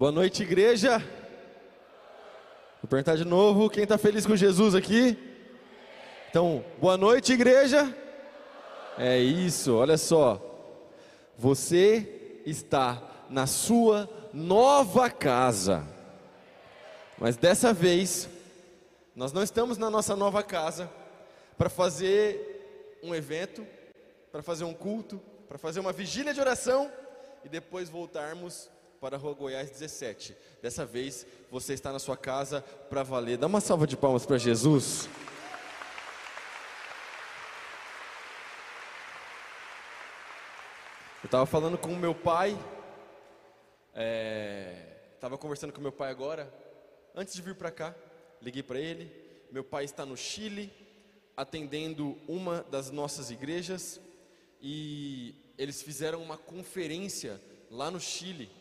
Boa noite, igreja. Vou perguntar de novo, quem está feliz com Jesus aqui? Então, boa noite, igreja. É isso, olha só. Você está na sua nova casa. Mas dessa vez, nós não estamos na nossa nova casa para fazer um evento, para fazer um culto, para fazer uma vigília de oração e depois voltarmos para a Rua Goiás 17. Dessa vez você está na sua casa para valer. Dá uma salva de palmas para Jesus. Eu estava falando com o meu pai, estava é, conversando com meu pai agora, antes de vir para cá, liguei para ele. Meu pai está no Chile, atendendo uma das nossas igrejas, e eles fizeram uma conferência lá no Chile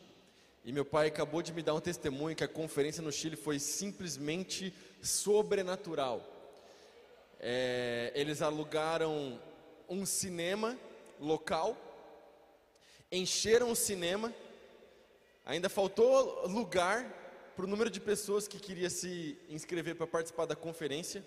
e meu pai acabou de me dar um testemunho que a conferência no Chile foi simplesmente sobrenatural. É, eles alugaram um cinema local, encheram o cinema, ainda faltou lugar para o número de pessoas que queria se inscrever para participar da conferência,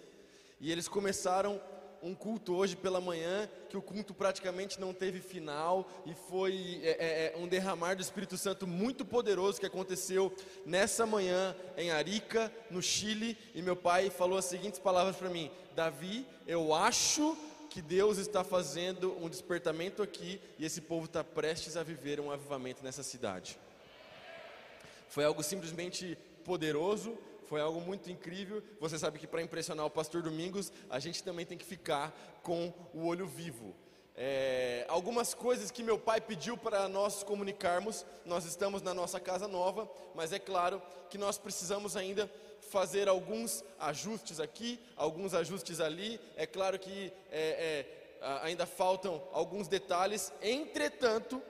e eles começaram um culto hoje pela manhã, que o culto praticamente não teve final, e foi é, é, é, um derramar do Espírito Santo muito poderoso que aconteceu nessa manhã em Arica, no Chile, e meu pai falou as seguintes palavras para mim: Davi, eu acho que Deus está fazendo um despertamento aqui, e esse povo está prestes a viver um avivamento nessa cidade. Foi algo simplesmente poderoso, foi algo muito incrível. Você sabe que para impressionar o pastor Domingos, a gente também tem que ficar com o olho vivo. É, algumas coisas que meu pai pediu para nós comunicarmos, nós estamos na nossa casa nova, mas é claro que nós precisamos ainda fazer alguns ajustes aqui, alguns ajustes ali. É claro que é, é, ainda faltam alguns detalhes, entretanto,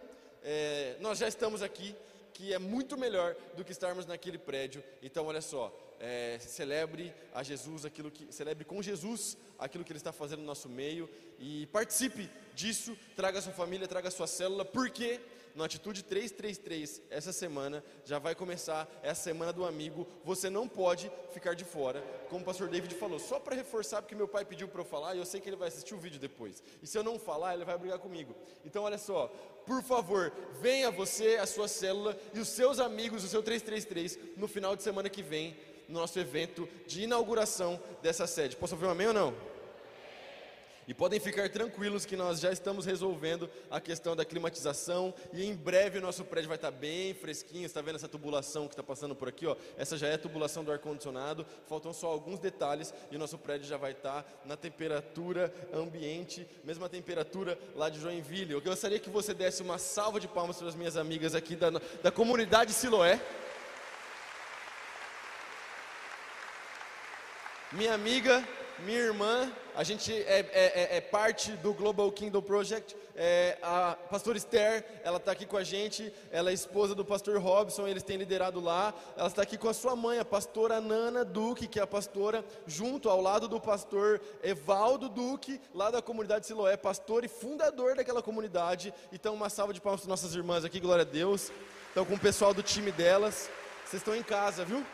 é, nós já estamos aqui, que é muito melhor do que estarmos naquele prédio. Então, olha só, é, celebre a Jesus aquilo que celebre com Jesus aquilo que Ele está fazendo no nosso meio e participe disso. Traga a sua família, traga a sua célula, porque no Atitude 333, essa semana, já vai começar essa semana do amigo. Você não pode ficar de fora, como o pastor David falou, só para reforçar, porque meu pai pediu para eu falar e eu sei que ele vai assistir o vídeo depois. E se eu não falar, ele vai brigar comigo. Então, olha só, por favor, venha você, a sua célula e os seus amigos, o seu 333, no final de semana que vem no nosso evento de inauguração dessa sede. Posso ouvir um amém ou não? E podem ficar tranquilos que nós já estamos resolvendo a questão da climatização e em breve o nosso prédio vai estar bem fresquinho. Está vendo essa tubulação que está passando por aqui? Ó? Essa já é a tubulação do ar-condicionado. Faltam só alguns detalhes e o nosso prédio já vai estar na temperatura ambiente, mesma temperatura lá de Joinville. Eu gostaria que você desse uma salva de palmas para as minhas amigas aqui da, da comunidade Siloé. Minha amiga, minha irmã, a gente é, é, é, é parte do Global Kingdom Project. É, a pastora Esther, ela está aqui com a gente. Ela é esposa do pastor Robson, eles têm liderado lá. Ela está aqui com a sua mãe, a pastora Nana Duque, que é a pastora, junto ao lado do pastor Evaldo Duque, lá da comunidade Siloé, pastor e fundador daquela comunidade. Então, uma salva de palmas para nossas irmãs aqui, glória a Deus. Estão com o pessoal do time delas. Vocês estão em casa, viu?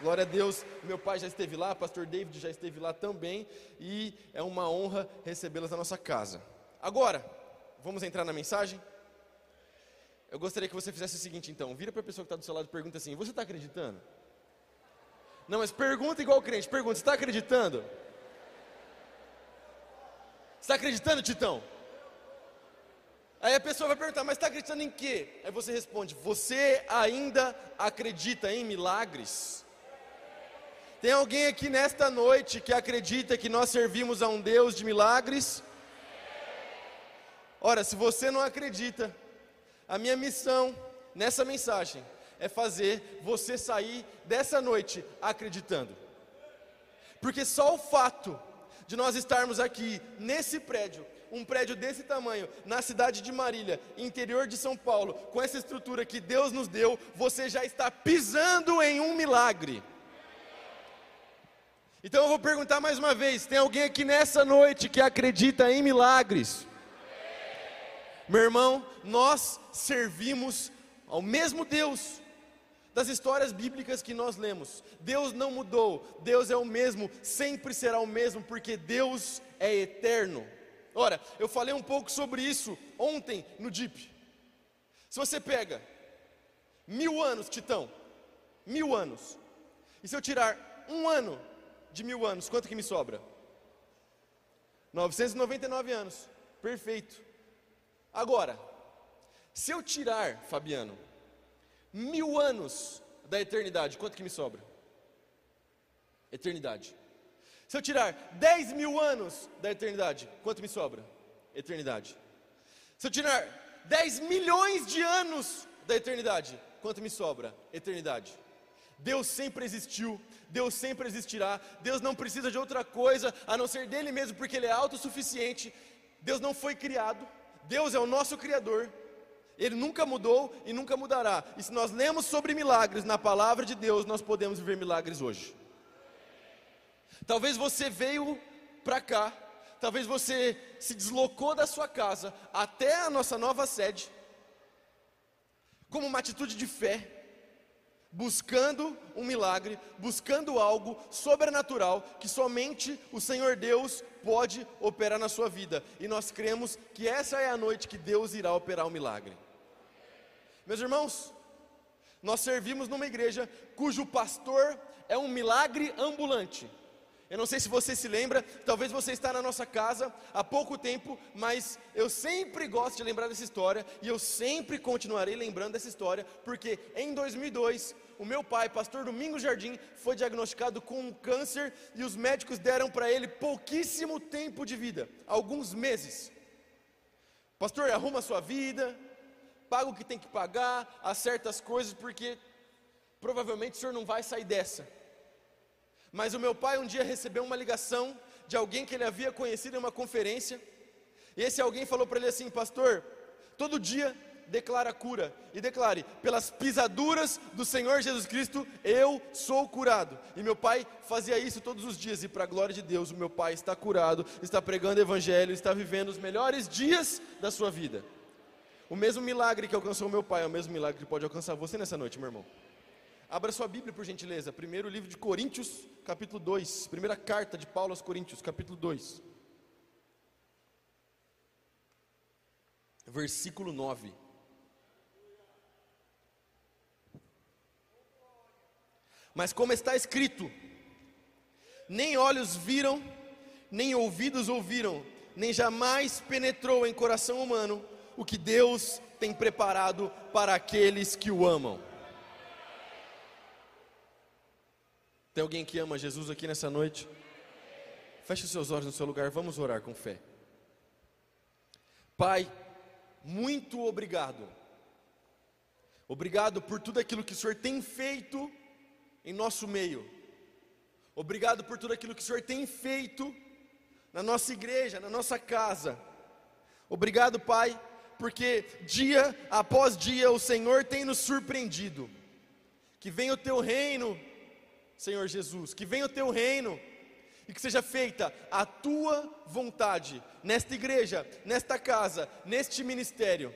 Glória a Deus, meu pai já esteve lá, pastor David já esteve lá também, e é uma honra recebê-las na nossa casa. Agora, vamos entrar na mensagem? Eu gostaria que você fizesse o seguinte então, vira para a pessoa que está do seu lado e pergunta assim, você está acreditando? Não, mas pergunta igual crente, pergunta, você está acreditando? Está acreditando, Titão? Aí a pessoa vai perguntar, mas está acreditando em quê? Aí você responde, você ainda acredita em milagres? Tem alguém aqui nesta noite que acredita que nós servimos a um Deus de milagres? Ora, se você não acredita, a minha missão nessa mensagem é fazer você sair dessa noite acreditando. Porque só o fato de nós estarmos aqui nesse prédio, um prédio desse tamanho, na cidade de Marília, interior de São Paulo, com essa estrutura que Deus nos deu, você já está pisando em um milagre. Então eu vou perguntar mais uma vez: tem alguém aqui nessa noite que acredita em milagres? Meu irmão, nós servimos ao mesmo Deus. das histórias bíblicas que nós lemos. Deus não mudou, Deus é o mesmo, sempre será o mesmo, porque Deus é eterno. Ora, eu falei um pouco sobre isso ontem no DIP. Se você pega mil anos, Titão, mil anos, e se eu tirar um ano de mil anos, quanto que me sobra? 999 anos, perfeito. Agora, se eu tirar, Fabiano, mil anos da eternidade, quanto que me sobra? Eternidade. Se eu tirar 10 mil anos da eternidade, quanto me sobra? Eternidade. Se eu tirar 10 milhões de anos da eternidade, quanto me sobra? Eternidade. Deus sempre existiu, Deus sempre existirá, Deus não precisa de outra coisa a não ser dele mesmo, porque Ele é autossuficiente. Deus não foi criado, Deus é o nosso Criador, Ele nunca mudou e nunca mudará. E se nós lemos sobre milagres na palavra de Deus, nós podemos viver milagres hoje. Talvez você veio para cá, talvez você se deslocou da sua casa até a nossa nova sede, como uma atitude de fé, buscando um milagre, buscando algo sobrenatural que somente o Senhor Deus pode operar na sua vida. E nós cremos que essa é a noite que Deus irá operar o um milagre. Meus irmãos, nós servimos numa igreja cujo pastor é um milagre ambulante. Eu não sei se você se lembra, talvez você está na nossa casa há pouco tempo, mas eu sempre gosto de lembrar dessa história e eu sempre continuarei lembrando dessa história, porque em 2002, o meu pai, pastor Domingos Jardim, foi diagnosticado com um câncer e os médicos deram para ele pouquíssimo tempo de vida, alguns meses. Pastor, arruma a sua vida, paga o que tem que pagar, acerta as coisas, porque provavelmente o senhor não vai sair dessa. Mas o meu pai um dia recebeu uma ligação de alguém que ele havia conhecido em uma conferência, e esse alguém falou para ele assim: Pastor, todo dia declara cura, e declare: pelas pisaduras do Senhor Jesus Cristo eu sou curado. E meu pai fazia isso todos os dias, e para a glória de Deus, o meu pai está curado, está pregando Evangelho, está vivendo os melhores dias da sua vida. O mesmo milagre que alcançou meu pai é o mesmo milagre que pode alcançar você nessa noite, meu irmão. Abra sua Bíblia, por gentileza. Primeiro livro de Coríntios, capítulo 2. Primeira carta de Paulo aos Coríntios, capítulo 2. Versículo 9. Mas como está escrito: Nem olhos viram, nem ouvidos ouviram, nem jamais penetrou em coração humano o que Deus tem preparado para aqueles que o amam. Tem alguém que ama Jesus aqui nessa noite? Feche os seus olhos no seu lugar, vamos orar com fé. Pai, muito obrigado. Obrigado por tudo aquilo que o Senhor tem feito em nosso meio. Obrigado por tudo aquilo que o Senhor tem feito na nossa igreja, na nossa casa. Obrigado, Pai, porque dia após dia o Senhor tem nos surpreendido. Que venha o teu reino Senhor Jesus, que venha o teu reino e que seja feita a tua vontade nesta igreja, nesta casa, neste ministério.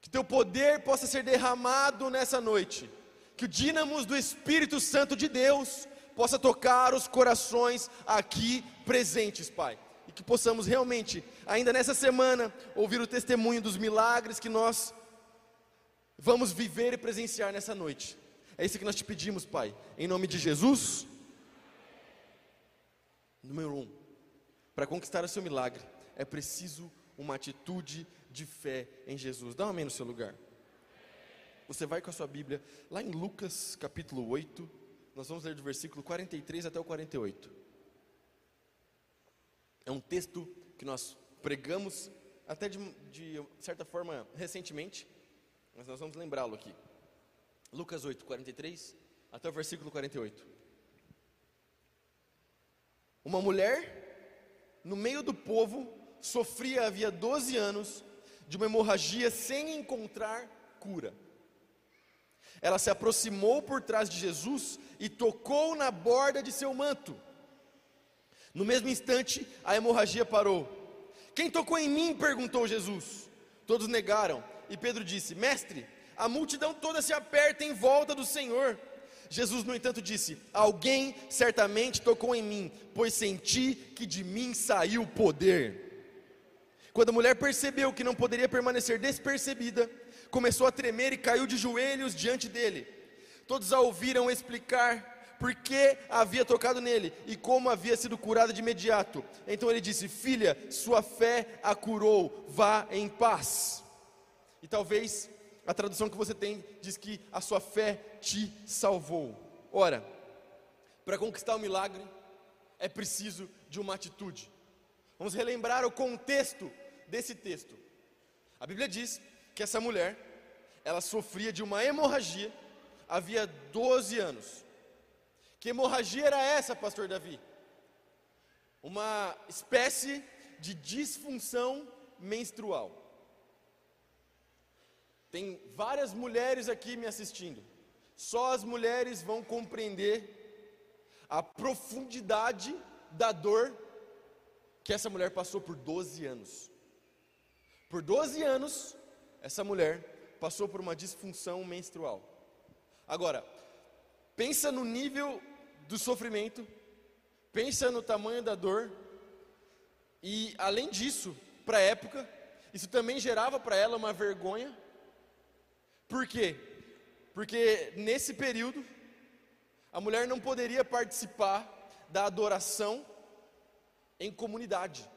Que teu poder possa ser derramado nessa noite. Que o dínamos do Espírito Santo de Deus possa tocar os corações aqui presentes, Pai. E que possamos realmente, ainda nessa semana, ouvir o testemunho dos milagres que nós vamos viver e presenciar nessa noite. É isso que nós te pedimos, Pai, em nome de Jesus. Número um, para conquistar o seu milagre, é preciso uma atitude de fé em Jesus. Dá um amém no seu lugar. Você vai com a sua Bíblia, lá em Lucas capítulo 8, nós vamos ler do versículo 43 até o 48. É um texto que nós pregamos até de, de certa forma recentemente, mas nós vamos lembrá-lo aqui. Lucas 8, 43 até o versículo 48. Uma mulher, no meio do povo, sofria havia 12 anos de uma hemorragia sem encontrar cura. Ela se aproximou por trás de Jesus e tocou na borda de seu manto. No mesmo instante, a hemorragia parou. Quem tocou em mim? perguntou Jesus. Todos negaram. E Pedro disse: Mestre, A multidão toda se aperta em volta do Senhor. Jesus, no entanto, disse: Alguém certamente tocou em mim, pois senti que de mim saiu o poder. Quando a mulher percebeu que não poderia permanecer despercebida, começou a tremer e caiu de joelhos diante dele. Todos a ouviram explicar por que havia tocado nele e como havia sido curada de imediato. Então ele disse: Filha, sua fé a curou, vá em paz. E talvez a tradução que você tem diz que a sua fé te salvou. Ora, para conquistar o milagre é preciso de uma atitude. Vamos relembrar o contexto desse texto. A Bíblia diz que essa mulher, ela sofria de uma hemorragia havia 12 anos. Que hemorragia era essa, pastor Davi? Uma espécie de disfunção menstrual. Tem várias mulheres aqui me assistindo. Só as mulheres vão compreender a profundidade da dor que essa mulher passou por 12 anos. Por 12 anos, essa mulher passou por uma disfunção menstrual. Agora, pensa no nível do sofrimento, pensa no tamanho da dor, e além disso, para a época, isso também gerava para ela uma vergonha por quê? Porque nesse período, a mulher não poderia participar da adoração em comunidade.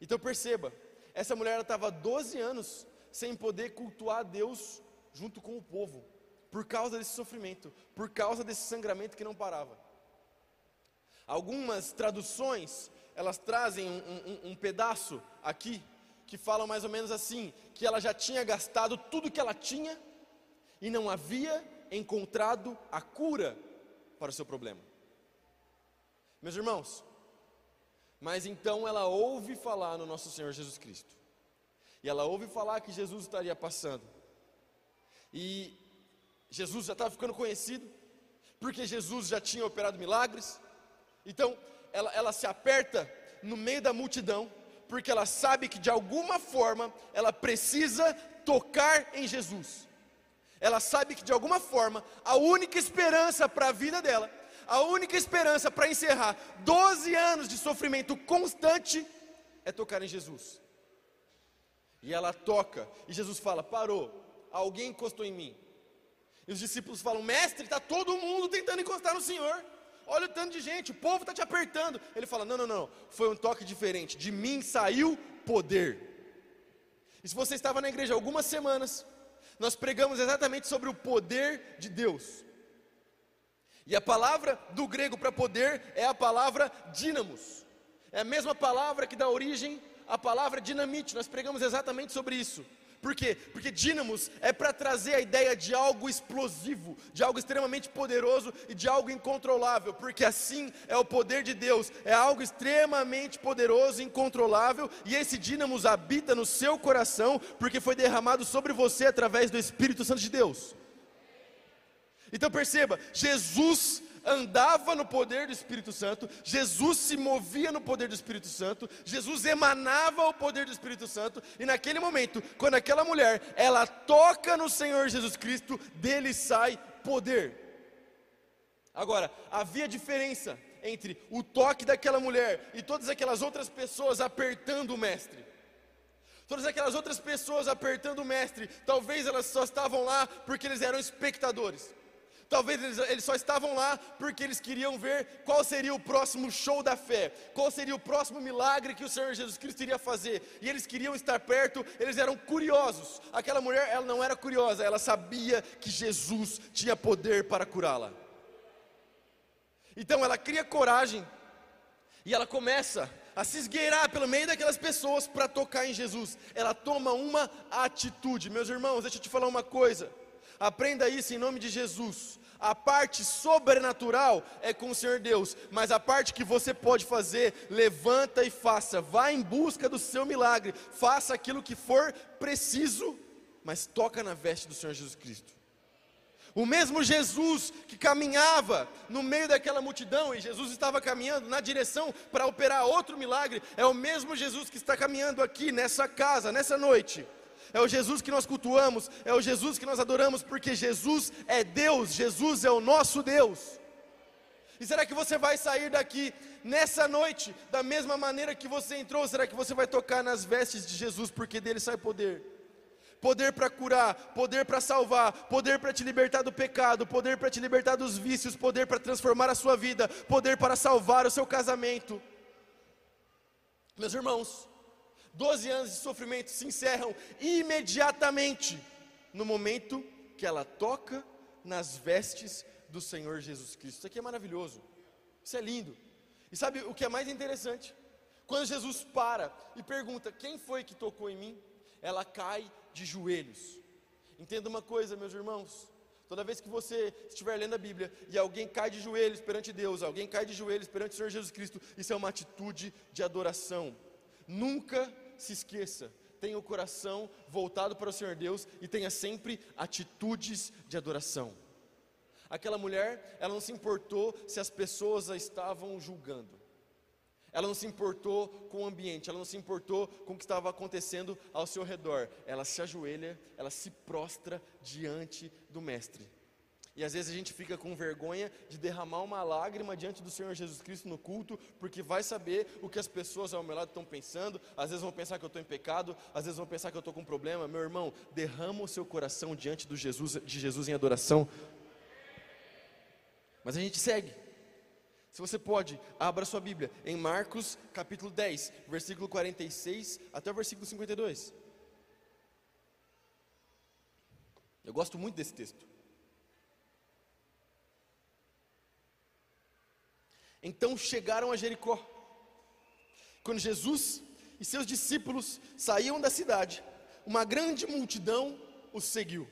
Então perceba, essa mulher estava 12 anos sem poder cultuar a Deus junto com o povo, por causa desse sofrimento, por causa desse sangramento que não parava. Algumas traduções, elas trazem um, um, um pedaço aqui que falam mais ou menos assim: que ela já tinha gastado tudo que ela tinha e não havia encontrado a cura para o seu problema. Meus irmãos, mas então ela ouve falar no nosso Senhor Jesus Cristo, e ela ouve falar que Jesus estaria passando, e Jesus já estava ficando conhecido, porque Jesus já tinha operado milagres, então ela, ela se aperta no meio da multidão, porque ela sabe que de alguma forma ela precisa tocar em Jesus. Ela sabe que de alguma forma a única esperança para a vida dela, a única esperança para encerrar 12 anos de sofrimento constante é tocar em Jesus. E ela toca, e Jesus fala: parou, alguém encostou em mim. E os discípulos falam: mestre, está todo mundo tentando encostar no Senhor. Olha o tanto de gente, o povo está te apertando. Ele fala: não, não, não, foi um toque diferente. De mim saiu poder. E se você estava na igreja algumas semanas, nós pregamos exatamente sobre o poder de Deus. E a palavra do grego para poder é a palavra dínamos. É a mesma palavra que dá origem à palavra dinamite. Nós pregamos exatamente sobre isso. Por quê? Porque dínamos é para trazer a ideia de algo explosivo, de algo extremamente poderoso e de algo incontrolável, porque assim é o poder de Deus, é algo extremamente poderoso incontrolável, e esse dínamos habita no seu coração, porque foi derramado sobre você através do Espírito Santo de Deus. Então perceba, Jesus andava no poder do Espírito Santo, Jesus se movia no poder do Espírito Santo, Jesus emanava o poder do Espírito Santo, e naquele momento, quando aquela mulher, ela toca no Senhor Jesus Cristo, dele sai poder. Agora, havia diferença entre o toque daquela mulher e todas aquelas outras pessoas apertando o mestre. Todas aquelas outras pessoas apertando o mestre, talvez elas só estavam lá porque eles eram espectadores. Talvez eles, eles, só estavam lá porque eles queriam ver qual seria o próximo show da fé, qual seria o próximo milagre que o Senhor Jesus Cristo iria fazer. E eles queriam estar perto, eles eram curiosos. Aquela mulher, ela não era curiosa, ela sabia que Jesus tinha poder para curá-la. Então ela cria coragem e ela começa a se esgueirar pelo meio daquelas pessoas para tocar em Jesus. Ela toma uma atitude. Meus irmãos, deixa eu te falar uma coisa. Aprenda isso em nome de Jesus. A parte sobrenatural é com o Senhor Deus, mas a parte que você pode fazer, levanta e faça. Vá em busca do seu milagre. Faça aquilo que for preciso, mas toca na veste do Senhor Jesus Cristo. O mesmo Jesus que caminhava no meio daquela multidão, e Jesus estava caminhando na direção para operar outro milagre, é o mesmo Jesus que está caminhando aqui nessa casa, nessa noite é o Jesus que nós cultuamos, é o Jesus que nós adoramos, porque Jesus é Deus, Jesus é o nosso Deus. E será que você vai sair daqui nessa noite da mesma maneira que você entrou? Será que você vai tocar nas vestes de Jesus, porque dele sai poder? Poder para curar, poder para salvar, poder para te libertar do pecado, poder para te libertar dos vícios, poder para transformar a sua vida, poder para salvar o seu casamento. Meus irmãos, 12 anos de sofrimento se encerram imediatamente no momento que ela toca nas vestes do Senhor Jesus Cristo. Isso aqui é maravilhoso. Isso é lindo. E sabe o que é mais interessante? Quando Jesus para e pergunta: Quem foi que tocou em mim? Ela cai de joelhos. Entenda uma coisa, meus irmãos. Toda vez que você estiver lendo a Bíblia e alguém cai de joelhos perante Deus, alguém cai de joelhos perante o Senhor Jesus Cristo, isso é uma atitude de adoração. Nunca se esqueça, tenha o coração voltado para o Senhor Deus e tenha sempre atitudes de adoração. Aquela mulher, ela não se importou se as pessoas a estavam julgando. Ela não se importou com o ambiente, ela não se importou com o que estava acontecendo ao seu redor. Ela se ajoelha, ela se prostra diante do Mestre. E às vezes a gente fica com vergonha de derramar uma lágrima diante do Senhor Jesus Cristo no culto, porque vai saber o que as pessoas ao meu lado estão pensando. Às vezes vão pensar que eu estou em pecado, às vezes vão pensar que eu estou com um problema. Meu irmão, derrama o seu coração diante do Jesus, de Jesus em adoração. Mas a gente segue. Se você pode, abra sua Bíblia em Marcos capítulo 10, versículo 46 até o versículo 52. Eu gosto muito desse texto. Então chegaram a Jericó. Quando Jesus e seus discípulos saíam da cidade, uma grande multidão os seguiu.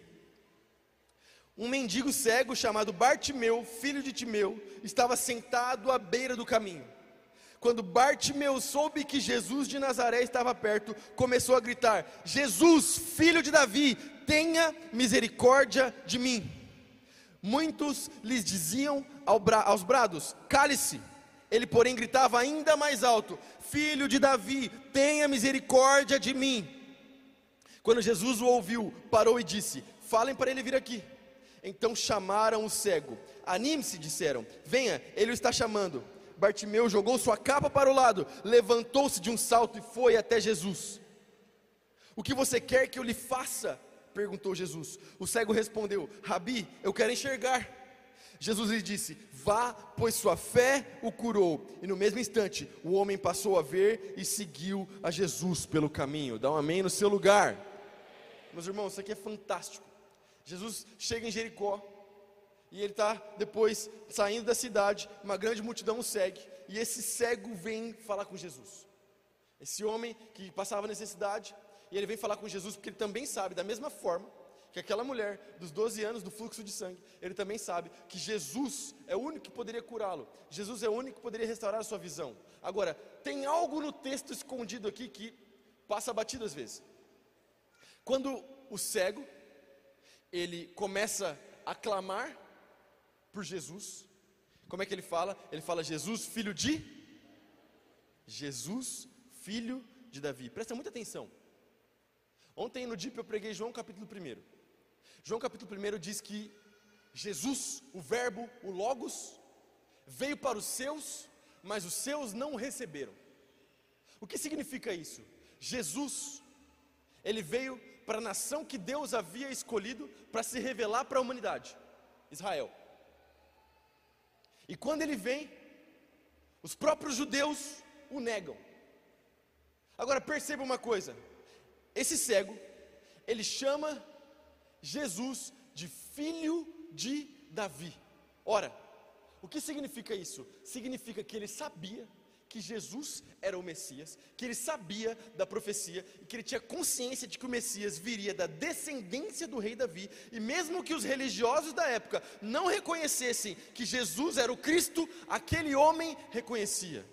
Um mendigo cego chamado Bartimeu, filho de Timeu, estava sentado à beira do caminho. Quando Bartimeu soube que Jesus de Nazaré estava perto, começou a gritar: Jesus, filho de Davi, tenha misericórdia de mim. Muitos lhes diziam aos brados: Cale-se. Ele, porém, gritava ainda mais alto: Filho de Davi, tenha misericórdia de mim. Quando Jesus o ouviu, parou e disse: Falem para ele vir aqui. Então chamaram o cego. Anime-se, disseram. Venha, ele o está chamando. Bartimeu jogou sua capa para o lado, levantou-se de um salto e foi até Jesus. O que você quer que eu lhe faça? perguntou Jesus. O cego respondeu: Rabi, eu quero enxergar. Jesus lhe disse: Vá, pois sua fé o curou. E no mesmo instante, o homem passou a ver e seguiu a Jesus pelo caminho. Dá um amém no seu lugar. Meus irmãos, isso aqui é fantástico. Jesus chega em Jericó e ele está depois saindo da cidade. Uma grande multidão o segue. E esse cego vem falar com Jesus. Esse homem que passava necessidade, e ele vem falar com Jesus porque ele também sabe, da mesma forma que aquela mulher dos 12 anos do fluxo de sangue, ele também sabe que Jesus é o único que poderia curá-lo. Jesus é o único que poderia restaurar a sua visão. Agora, tem algo no texto escondido aqui que passa batido às vezes. Quando o cego ele começa a clamar por Jesus, como é que ele fala? Ele fala Jesus, filho de Jesus, filho de Davi. Presta muita atenção. Ontem no DIP eu preguei João capítulo 1. João capítulo 1 diz que Jesus, o Verbo, o Logos, veio para os seus, mas os seus não o receberam. O que significa isso? Jesus, ele veio para a nação que Deus havia escolhido para se revelar para a humanidade, Israel. E quando ele vem, os próprios judeus o negam. Agora perceba uma coisa: esse cego, ele chama Jesus de filho de Davi. Ora, o que significa isso? Significa que ele sabia que Jesus era o Messias, que ele sabia da profecia e que ele tinha consciência de que o Messias viria da descendência do rei Davi, e mesmo que os religiosos da época não reconhecessem que Jesus era o Cristo, aquele homem reconhecia.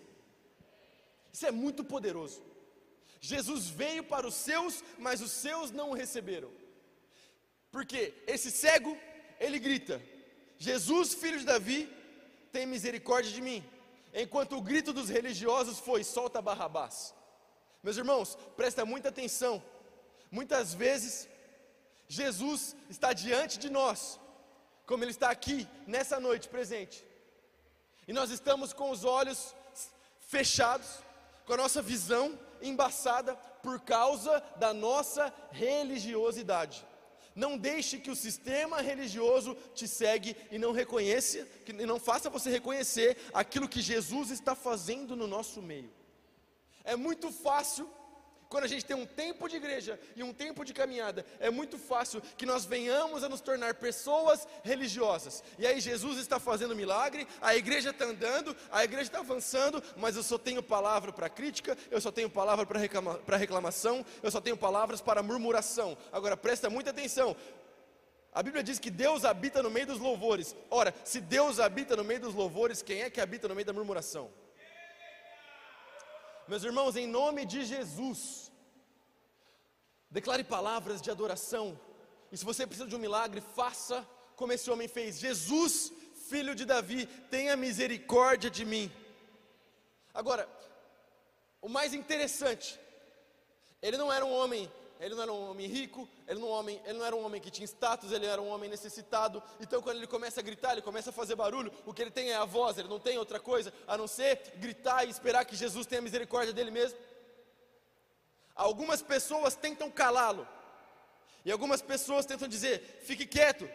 Isso é muito poderoso. Jesus veio para os seus, mas os seus não o receberam. Porque esse cego, ele grita: Jesus, filho de Davi, tem misericórdia de mim. Enquanto o grito dos religiosos foi: solta Barrabás. Meus irmãos, presta muita atenção. Muitas vezes, Jesus está diante de nós, como Ele está aqui, nessa noite presente, e nós estamos com os olhos fechados, com a nossa visão embaçada por causa da nossa religiosidade. Não deixe que o sistema religioso te segue e não reconheça, que não faça você reconhecer aquilo que Jesus está fazendo no nosso meio. É muito fácil quando a gente tem um tempo de igreja e um tempo de caminhada, é muito fácil que nós venhamos a nos tornar pessoas religiosas. E aí Jesus está fazendo milagre, a igreja está andando, a igreja está avançando, mas eu só tenho palavra para crítica, eu só tenho palavra para reclama, reclamação, eu só tenho palavras para murmuração. Agora presta muita atenção. A Bíblia diz que Deus habita no meio dos louvores. Ora, se Deus habita no meio dos louvores, quem é que habita no meio da murmuração? Meus irmãos, em nome de Jesus, declare palavras de adoração. E se você precisa de um milagre, faça como esse homem fez. Jesus, filho de Davi, tenha misericórdia de mim. Agora, o mais interessante, ele não era um homem ele não era um homem rico, ele não, homem, ele não era um homem que tinha status, ele era um homem necessitado. Então, quando ele começa a gritar, ele começa a fazer barulho, o que ele tem é a voz, ele não tem outra coisa a não ser gritar e esperar que Jesus tenha misericórdia dele mesmo. Algumas pessoas tentam calá-lo, e algumas pessoas tentam dizer: fique quieto,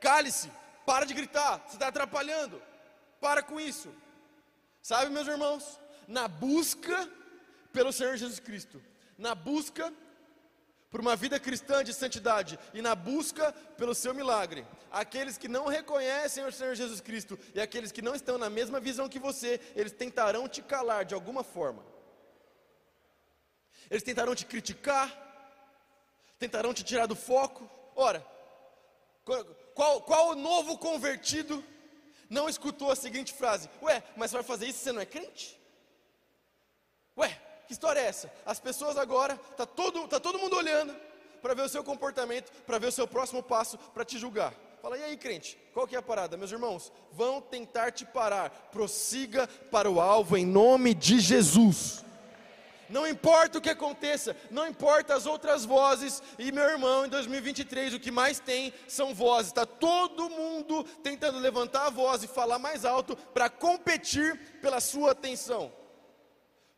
cale-se, para de gritar, você está atrapalhando, para com isso. Sabe, meus irmãos, na busca pelo Senhor Jesus Cristo, na busca por uma vida cristã de santidade e na busca pelo seu milagre. Aqueles que não reconhecem o Senhor Jesus Cristo e aqueles que não estão na mesma visão que você, eles tentarão te calar de alguma forma. Eles tentarão te criticar, tentarão te tirar do foco. Ora, qual, qual o novo convertido não escutou a seguinte frase: Ué, mas vai fazer isso você não é crente? Ué, que história é essa? As pessoas agora, está todo, tá todo mundo olhando para ver o seu comportamento, para ver o seu próximo passo, para te julgar. Fala, e aí, crente, qual que é a parada? Meus irmãos, vão tentar te parar. Prossiga para o alvo em nome de Jesus. Não importa o que aconteça, não importa as outras vozes. E meu irmão, em 2023, o que mais tem são vozes. Está todo mundo tentando levantar a voz e falar mais alto para competir pela sua atenção.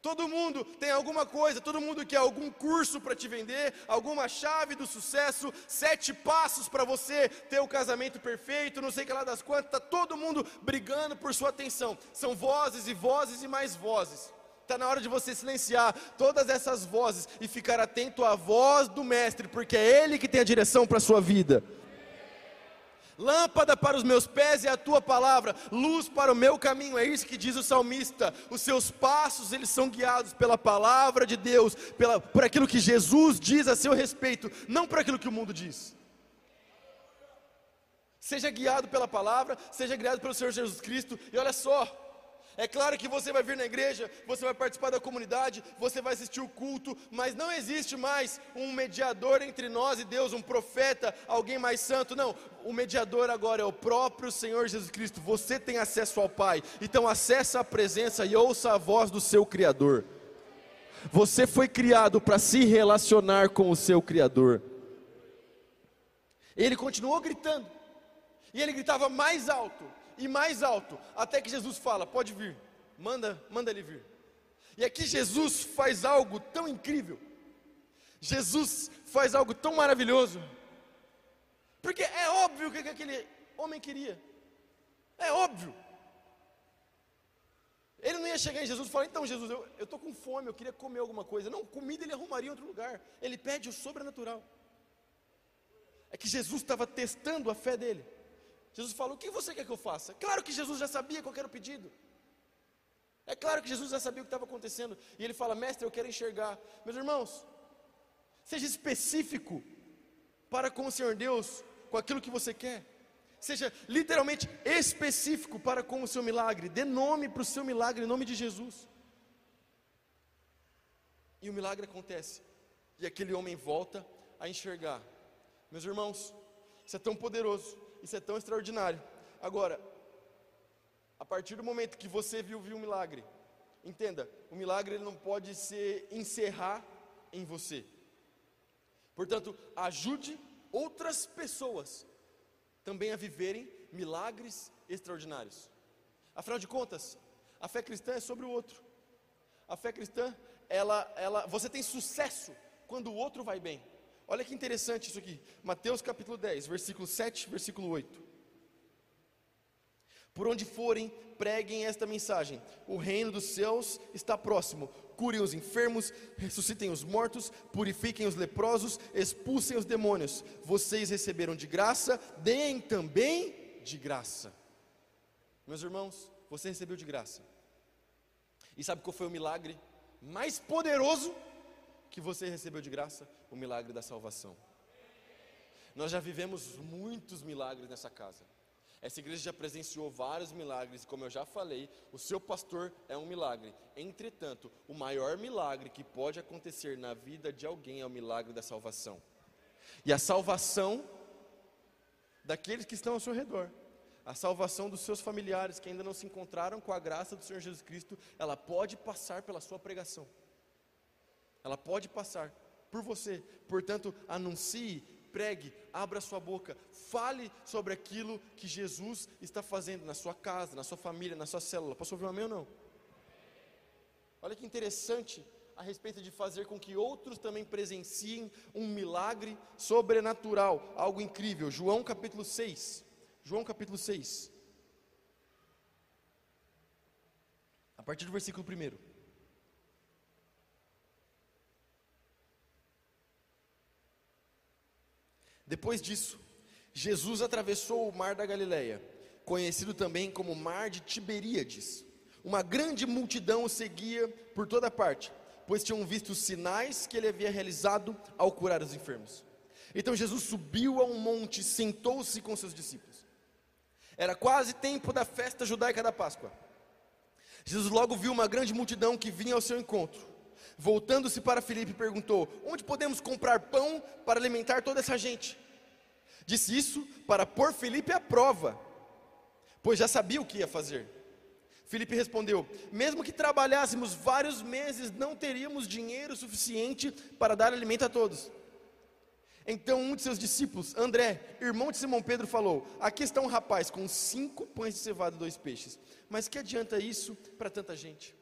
Todo mundo tem alguma coisa, todo mundo quer algum curso para te vender, alguma chave do sucesso, sete passos para você ter o casamento perfeito, não sei que lá das quantas, está todo mundo brigando por sua atenção. São vozes e vozes e mais vozes. Está na hora de você silenciar todas essas vozes e ficar atento à voz do Mestre, porque é Ele que tem a direção para a sua vida. Lâmpada para os meus pés é a tua palavra, luz para o meu caminho, é isso que diz o salmista. Os seus passos, eles são guiados pela palavra de Deus, pela, por aquilo que Jesus diz a seu respeito, não por aquilo que o mundo diz. Seja guiado pela palavra, seja guiado pelo Senhor Jesus Cristo, e olha só, é claro que você vai vir na igreja, você vai participar da comunidade, você vai assistir o culto, mas não existe mais um mediador entre nós e Deus, um profeta, alguém mais santo. Não, o mediador agora é o próprio Senhor Jesus Cristo. Você tem acesso ao Pai, então acessa a presença e ouça a voz do seu Criador. Você foi criado para se relacionar com o seu Criador. Ele continuou gritando, e ele gritava mais alto e mais alto, até que Jesus fala: Pode vir, manda, manda ele vir. E aqui Jesus faz algo tão incrível, Jesus faz algo tão maravilhoso, porque é óbvio o que aquele homem queria, é óbvio. Ele não ia chegar em Jesus e falar: Então, Jesus, eu estou com fome, eu queria comer alguma coisa. Não, comida ele arrumaria em outro lugar. Ele pede o sobrenatural. É que Jesus estava testando a fé dele. Jesus falou: O que você quer que eu faça? Claro que Jesus já sabia qual era o pedido. É claro que Jesus já sabia o que estava acontecendo. E ele fala: Mestre, eu quero enxergar. Meus irmãos, seja específico para com o Senhor Deus, com aquilo que você quer. Seja literalmente específico para com o seu milagre. Dê nome para o seu milagre em nome de Jesus. E o milagre acontece. E aquele homem volta a enxergar. Meus irmãos, isso é tão poderoso isso é tão extraordinário. Agora, a partir do momento que você viu, viu um milagre, entenda, o milagre ele não pode se encerrar em você. Portanto, ajude outras pessoas também a viverem milagres extraordinários. Afinal de contas, a fé cristã é sobre o outro. A fé cristã, ela, ela, você tem sucesso quando o outro vai bem. Olha que interessante isso aqui. Mateus capítulo 10, versículo 7, versículo 8. Por onde forem, preguem esta mensagem: o reino dos céus está próximo. Curem os enfermos, ressuscitem os mortos, purifiquem os leprosos, expulsem os demônios. Vocês receberam de graça, deem também de graça. Meus irmãos, você recebeu de graça. E sabe qual foi o milagre mais poderoso que você recebeu de graça? O milagre da salvação. Nós já vivemos muitos milagres nessa casa. Essa igreja já presenciou vários milagres, como eu já falei, o seu pastor é um milagre. Entretanto, o maior milagre que pode acontecer na vida de alguém é o milagre da salvação. E a salvação daqueles que estão ao seu redor, a salvação dos seus familiares que ainda não se encontraram com a graça do Senhor Jesus Cristo, ela pode passar pela sua pregação. Ela pode passar por você. Portanto, anuncie pregue, abra sua boca, fale sobre aquilo que Jesus está fazendo na sua casa, na sua família, na sua célula. Posso ouvir um amém ou não? Olha que interessante a respeito de fazer com que outros também presenciem um milagre sobrenatural, algo incrível. João capítulo 6. João capítulo 6. A partir do versículo 1. Depois disso, Jesus atravessou o mar da Galileia, conhecido também como Mar de Tiberíades. Uma grande multidão o seguia por toda parte, pois tinham visto os sinais que ele havia realizado ao curar os enfermos. Então Jesus subiu a um monte e sentou-se com seus discípulos. Era quase tempo da festa judaica da Páscoa. Jesus logo viu uma grande multidão que vinha ao seu encontro. Voltando-se para Filipe, perguntou: Onde podemos comprar pão para alimentar toda essa gente? Disse isso para pôr Felipe à prova, pois já sabia o que ia fazer. Felipe respondeu: Mesmo que trabalhássemos vários meses, não teríamos dinheiro suficiente para dar alimento a todos. Então um de seus discípulos, André, irmão de Simão Pedro, falou: Aqui está um rapaz com cinco pães de cevada e dois peixes. Mas que adianta isso para tanta gente?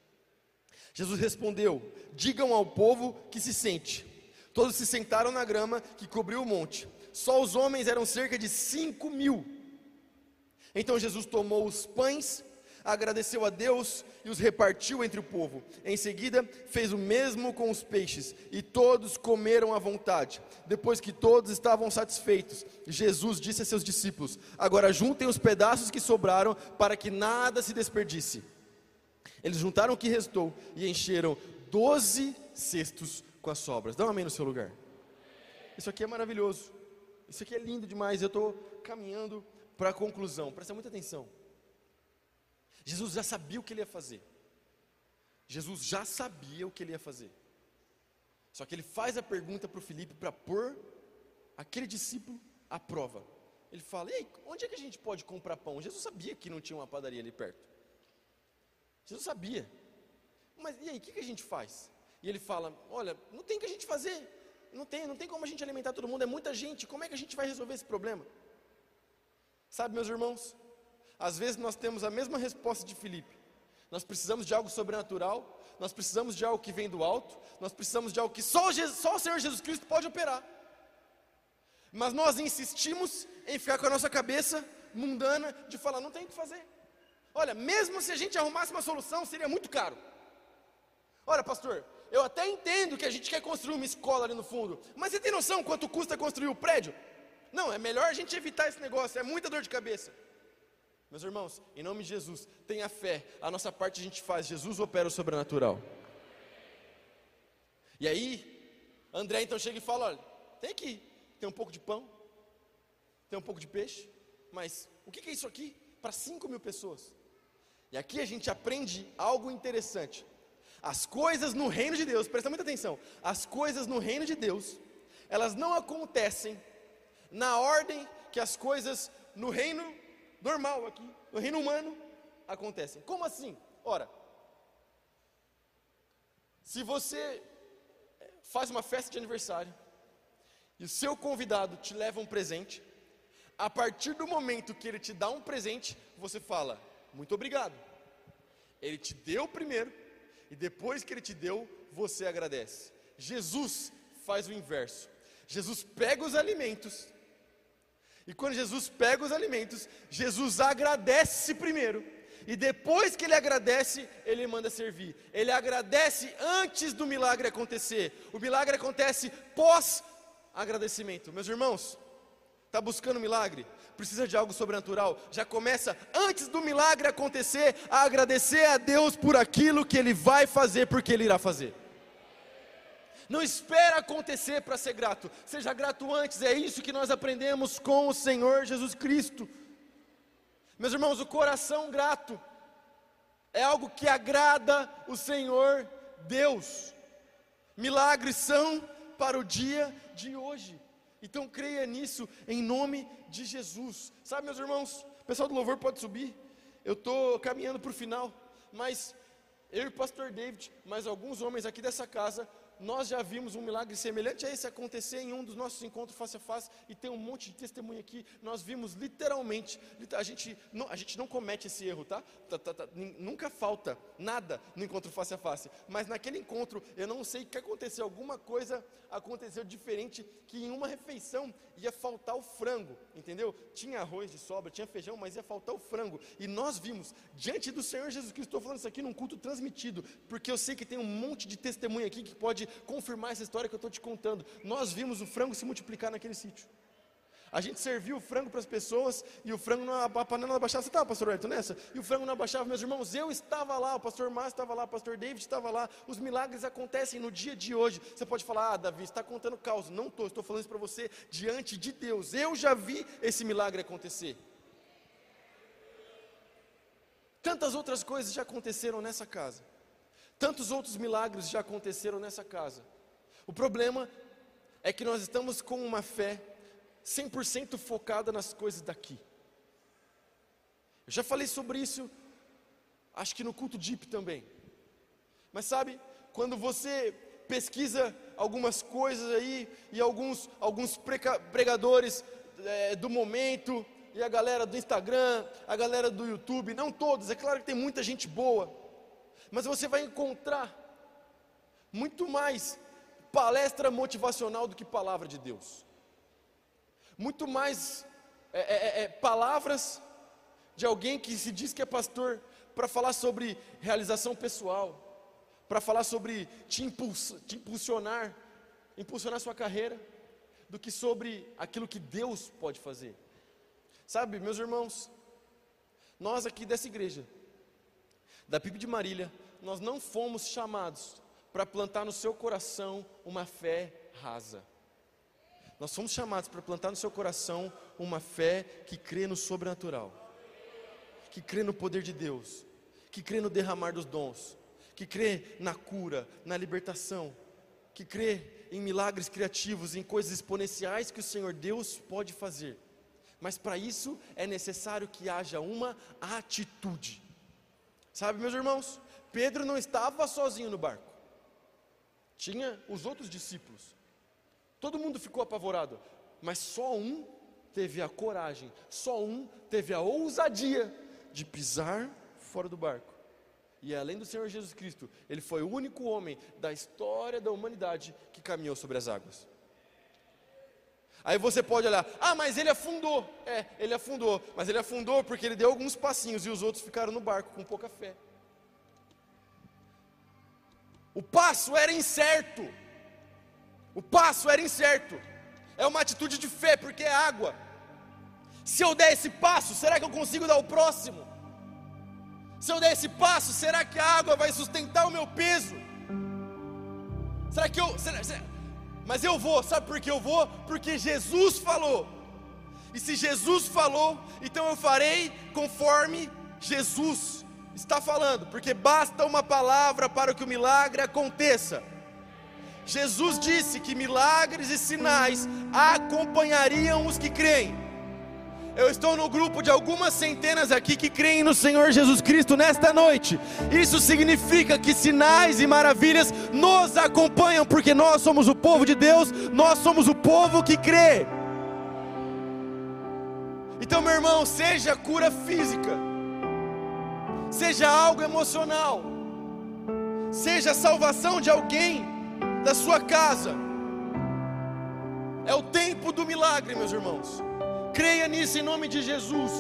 Jesus respondeu: Digam ao povo que se sente. Todos se sentaram na grama que cobriu o monte só os homens eram cerca de cinco mil. Então Jesus tomou os pães, agradeceu a Deus e os repartiu entre o povo. Em seguida, fez o mesmo com os peixes, e todos comeram à vontade. Depois que todos estavam satisfeitos, Jesus disse a seus discípulos: Agora juntem os pedaços que sobraram, para que nada se desperdice. Eles juntaram o que restou e encheram doze cestos com as sobras. Dá um amém no seu lugar. Isso aqui é maravilhoso. Isso aqui é lindo demais. Eu estou caminhando para a conclusão. Presta muita atenção. Jesus já sabia o que ele ia fazer. Jesus já sabia o que ele ia fazer. Só que ele faz a pergunta para o Felipe para pôr aquele discípulo à prova. Ele fala: Ei, onde é que a gente pode comprar pão? Jesus sabia que não tinha uma padaria ali perto. Jesus sabia. Mas e aí, o que, que a gente faz? E ele fala: Olha, não tem o que a gente fazer não tem, não tem como a gente alimentar todo mundo, é muita gente. Como é que a gente vai resolver esse problema? Sabe, meus irmãos, às vezes nós temos a mesma resposta de Filipe. Nós precisamos de algo sobrenatural, nós precisamos de algo que vem do alto, nós precisamos de algo que só, Jesus, só o Senhor Jesus Cristo pode operar. Mas nós insistimos em ficar com a nossa cabeça mundana de falar, não tem o que fazer. Olha, mesmo se a gente arrumasse uma solução, seria muito caro. Olha, pastor, eu até entendo que a gente quer construir uma escola ali no fundo, mas você tem noção quanto custa construir o prédio? Não, é melhor a gente evitar esse negócio, é muita dor de cabeça. Meus irmãos, em nome de Jesus, tenha fé, a nossa parte a gente faz, Jesus opera o sobrenatural. E aí, André então chega e fala: olha, tem aqui, tem um pouco de pão, tem um pouco de peixe, mas o que é isso aqui? Para 5 mil pessoas. E aqui a gente aprende algo interessante. As coisas no reino de Deus, presta muita atenção. As coisas no reino de Deus, elas não acontecem na ordem que as coisas no reino normal aqui, no reino humano, acontecem. Como assim? Ora, se você faz uma festa de aniversário e o seu convidado te leva um presente, a partir do momento que ele te dá um presente, você fala: Muito obrigado. Ele te deu primeiro, e depois que ele te deu, você agradece. Jesus faz o inverso. Jesus pega os alimentos, e quando Jesus pega os alimentos, Jesus agradece primeiro, e depois que ele agradece, ele manda servir. Ele agradece antes do milagre acontecer. O milagre acontece pós agradecimento. Meus irmãos, está buscando milagre? Precisa de algo sobrenatural? Já começa antes do milagre acontecer a agradecer a Deus por aquilo que Ele vai fazer, porque Ele irá fazer. Não espera acontecer para ser grato. Seja grato antes. É isso que nós aprendemos com o Senhor Jesus Cristo. Meus irmãos, o coração grato é algo que agrada o Senhor Deus. Milagres são para o dia de hoje. Então creia nisso em nome de Jesus. Sabe, meus irmãos, o pessoal do louvor pode subir. Eu estou caminhando para o final, mas eu e o pastor David, mais alguns homens aqui dessa casa, nós já vimos um milagre semelhante a esse acontecer em um dos nossos encontros face a face, e tem um monte de testemunho aqui. Nós vimos literalmente, a gente não, a gente não comete esse erro, tá? tá, tá, tá nunca falta nada no encontro face a face, mas naquele encontro, eu não sei o que aconteceu, alguma coisa aconteceu diferente, que em uma refeição ia faltar o frango, entendeu? Tinha arroz de sobra, tinha feijão, mas ia faltar o frango, e nós vimos, diante do Senhor Jesus Cristo, estou falando isso aqui num culto transmitido, porque eu sei que tem um monte de testemunho aqui que pode confirmar essa história que eu estou te contando. Nós vimos o frango se multiplicar naquele sítio. A gente serviu o frango para as pessoas e o frango não, a panela não abaixava. Você estava, pastor Ayrton, nessa? E o frango não abaixava, meus irmãos. Eu estava lá, o pastor Márcio estava lá, o pastor David estava lá. Os milagres acontecem no dia de hoje. Você pode falar, ah, Davi, está contando causa. Não estou, estou falando isso para você diante de Deus. Eu já vi esse milagre acontecer. Tantas outras coisas já aconteceram nessa casa. Tantos outros milagres já aconteceram nessa casa. O problema é que nós estamos com uma fé 100% focada nas coisas daqui. Eu já falei sobre isso, acho que no culto deep também. Mas sabe, quando você pesquisa algumas coisas aí, e alguns, alguns pregadores é, do momento, e a galera do Instagram, a galera do YouTube, não todos, é claro que tem muita gente boa, mas você vai encontrar muito mais palestra motivacional do que palavra de Deus, muito mais é, é, é, é palavras de alguém que se diz que é pastor para falar sobre realização pessoal, para falar sobre te, impulso, te impulsionar, impulsionar sua carreira, do que sobre aquilo que Deus pode fazer. Sabe, meus irmãos, nós aqui dessa igreja, da PIB de Marília, nós não fomos chamados para plantar no seu coração uma fé rasa. Nós fomos chamados para plantar no seu coração uma fé que crê no sobrenatural, que crê no poder de Deus, que crê no derramar dos dons, que crê na cura, na libertação, que crê em milagres criativos, em coisas exponenciais que o Senhor Deus pode fazer. Mas para isso é necessário que haja uma atitude. Sabe, meus irmãos, Pedro não estava sozinho no barco, tinha os outros discípulos. Todo mundo ficou apavorado, mas só um teve a coragem, só um teve a ousadia de pisar fora do barco. E além do Senhor Jesus Cristo, ele foi o único homem da história da humanidade que caminhou sobre as águas. Aí você pode olhar, ah, mas ele afundou. É, ele afundou, mas ele afundou porque ele deu alguns passinhos e os outros ficaram no barco com pouca fé. O passo era incerto. O passo era incerto. É uma atitude de fé, porque é água. Se eu der esse passo, será que eu consigo dar o próximo? Se eu der esse passo, será que a água vai sustentar o meu peso? Será que eu. Será, será, mas eu vou, sabe por que eu vou? Porque Jesus falou. E se Jesus falou, então eu farei conforme Jesus está falando, porque basta uma palavra para que o milagre aconteça. Jesus disse que milagres e sinais acompanhariam os que creem. Eu estou no grupo de algumas centenas aqui que creem no Senhor Jesus Cristo nesta noite. Isso significa que sinais e maravilhas nos acompanham, porque nós somos o povo de Deus, nós somos o povo que crê. Então, meu irmão, seja cura física, seja algo emocional, seja a salvação de alguém da sua casa. É o tempo do milagre, meus irmãos. Creia nisso em nome de Jesus.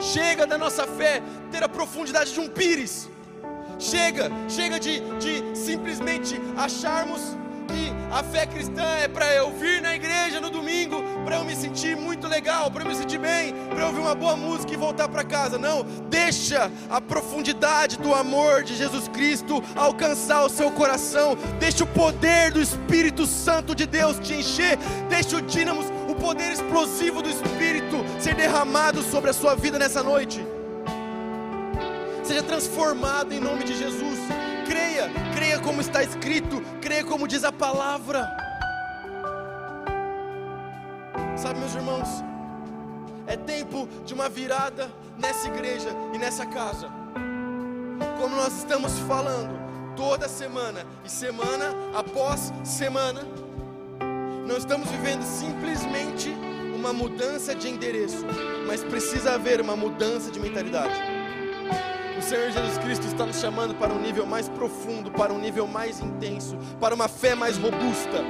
Chega da nossa fé ter a profundidade de um pires. Chega, chega de, de simplesmente acharmos que a fé cristã é para eu vir na igreja no domingo, para eu me sentir muito legal, para eu me sentir bem, para eu ouvir uma boa música e voltar para casa. Não, deixa a profundidade do amor de Jesus Cristo alcançar o seu coração. Deixa o poder do Espírito Santo de Deus te encher. Deixa o dínamo, o poder explosivo do Espírito ser derramado sobre a sua vida nessa noite. Seja transformado em nome de Jesus creia, creia como está escrito, creia como diz a palavra. Sabe, meus irmãos, é tempo de uma virada nessa igreja e nessa casa. Como nós estamos falando toda semana e semana após semana, não estamos vivendo simplesmente uma mudança de endereço, mas precisa haver uma mudança de mentalidade. Senhor Jesus Cristo está nos chamando para um nível mais profundo, para um nível mais intenso, para uma fé mais robusta.